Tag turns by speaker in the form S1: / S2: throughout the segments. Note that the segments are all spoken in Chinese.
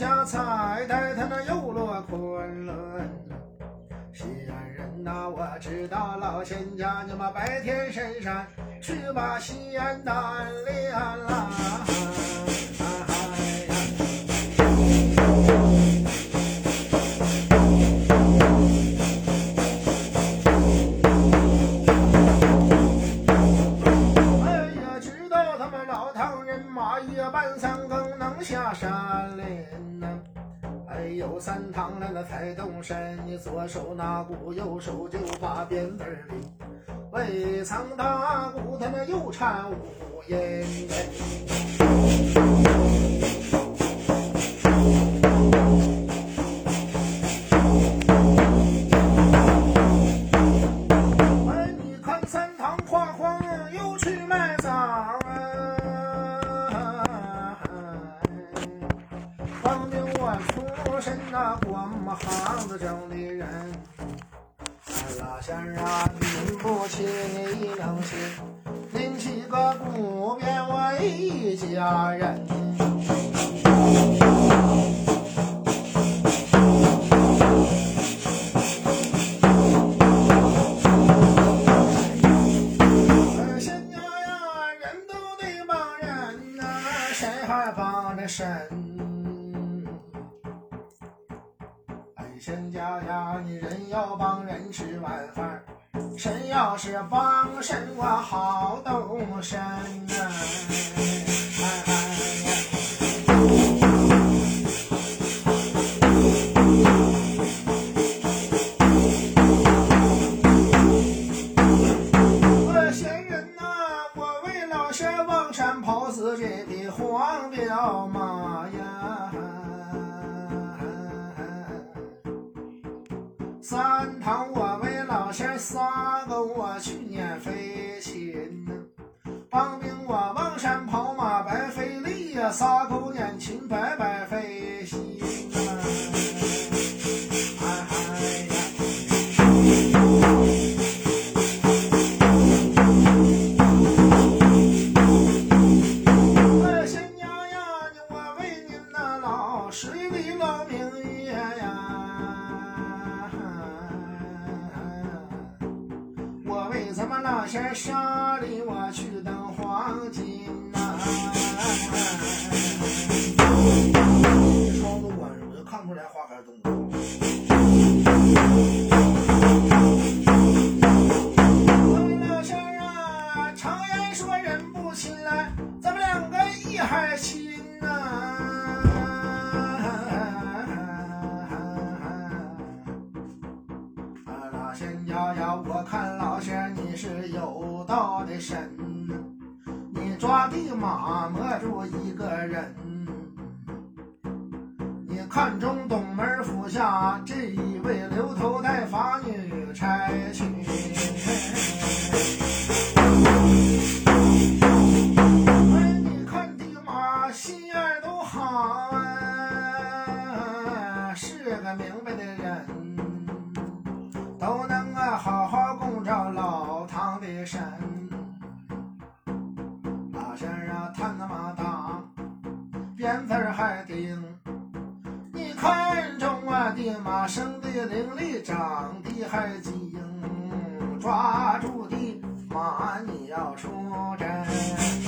S1: 下彩带他那又落昆仑。西安人呐，我知道老仙家你们白天深山去把西安单练啦。老唐人马夜半三更能下山林呐。还，有三堂来了才动身，你左手拿鼓，右手就把鞭子儿拎。未曾打鼓，他那又颤五音。吃完饭，谁要是帮神，我好动身呐、咱们老仙沙里我去当黄金呐、窗子关上，我就看不出来花开动呀呀，我看老仙你是有道的神，你抓地马摸住一个人。你看中东门府下这一位留头带发女差去。哎，你看的马心眼都好啊，是个明白的人，鞭子儿还顶。你看中啊，的马生的伶俐，长得还精，抓住的马你要出征。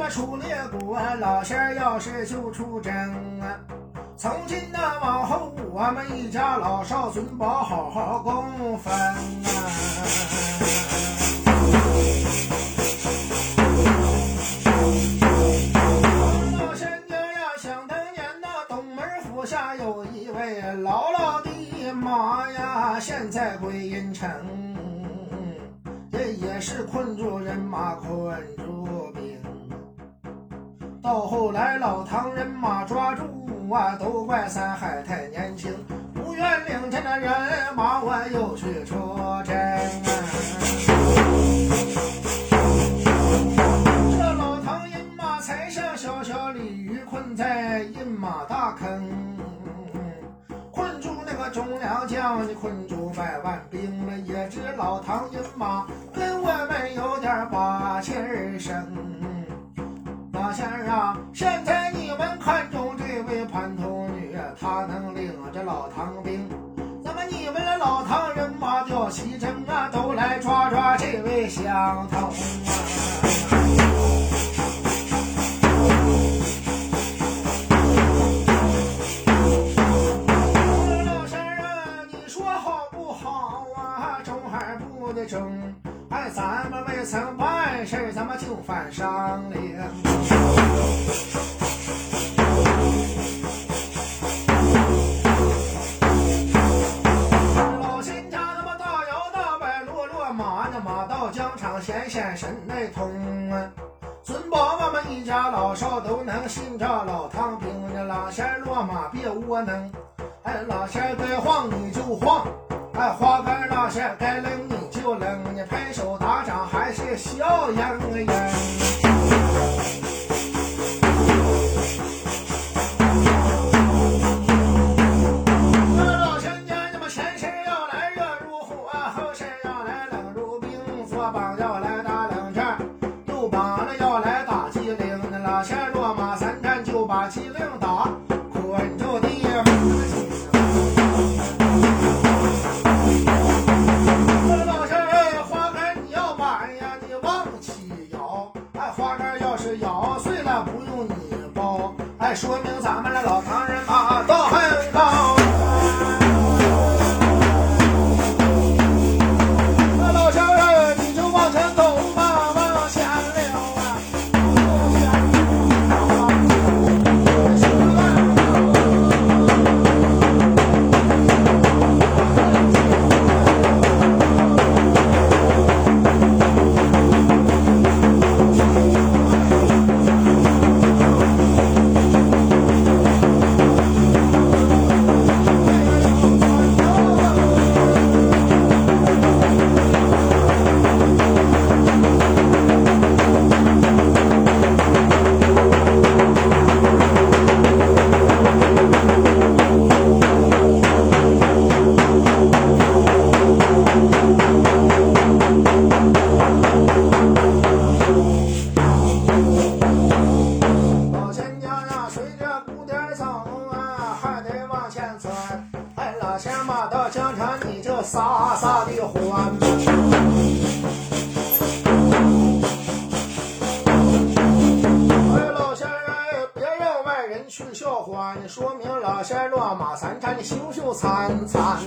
S1: 天你们出列国，老仙儿要是就出征啊！从今呢往后，我们一家老少尊宝好好供奉啊！后来老唐人马抓住啊，都怪三海太年轻，不愿领着那人马我又去出征。这老唐饮马才下小小鲤鱼困在饮马大坑，困住那个忠良将，你困住百万兵了，也知老唐饮马跟我们有点把气儿生。老先生，现在你们看中这位盘头女，她能领着老唐兵，那么你们的老唐人马叫西征啊，都来抓抓这位小唐啊。老先生，你说好不好啊？中还不得中，哎，咱们未曾把。事儿，咱们就犯商量。小羊羊说明老身落马三餐，的羞秀灿灿。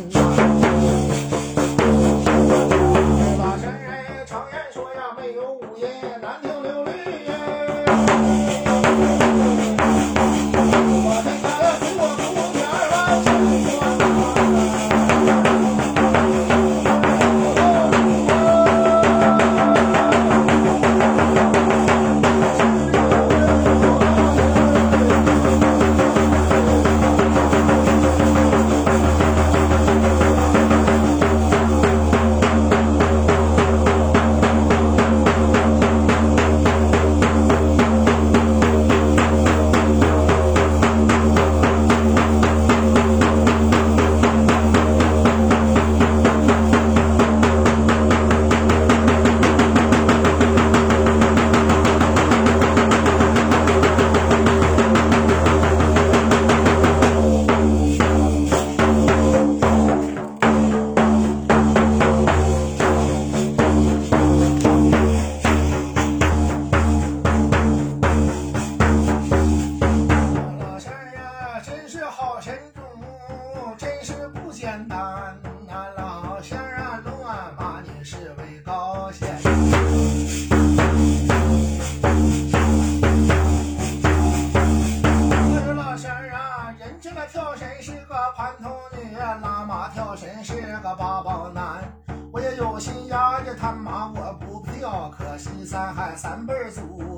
S1: 西山海三辈祖。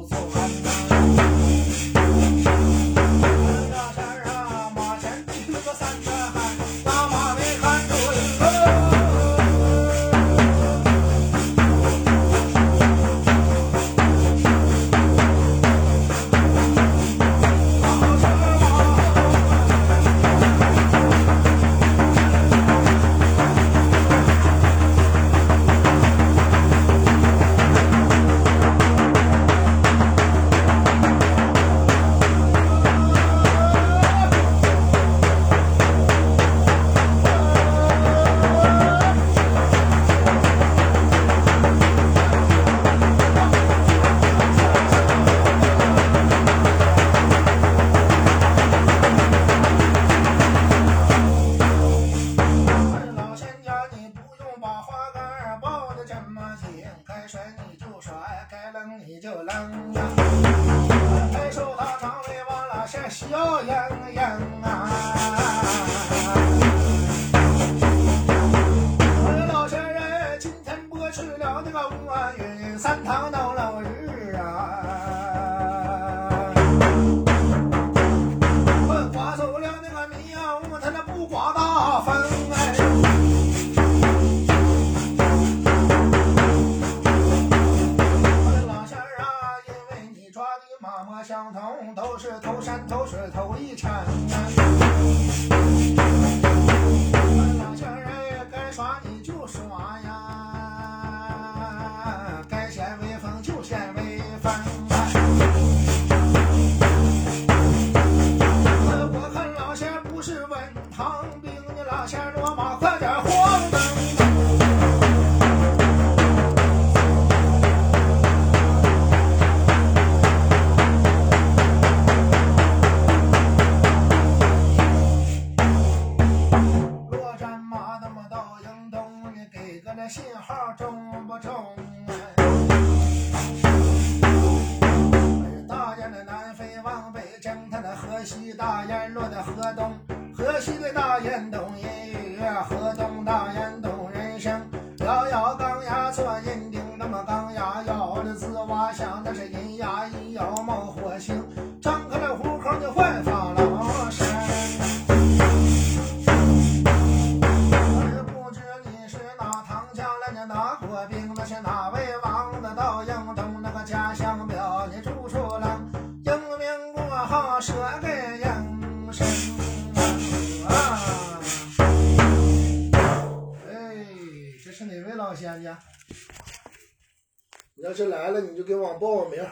S1: 信号中要是来了你就给我报个名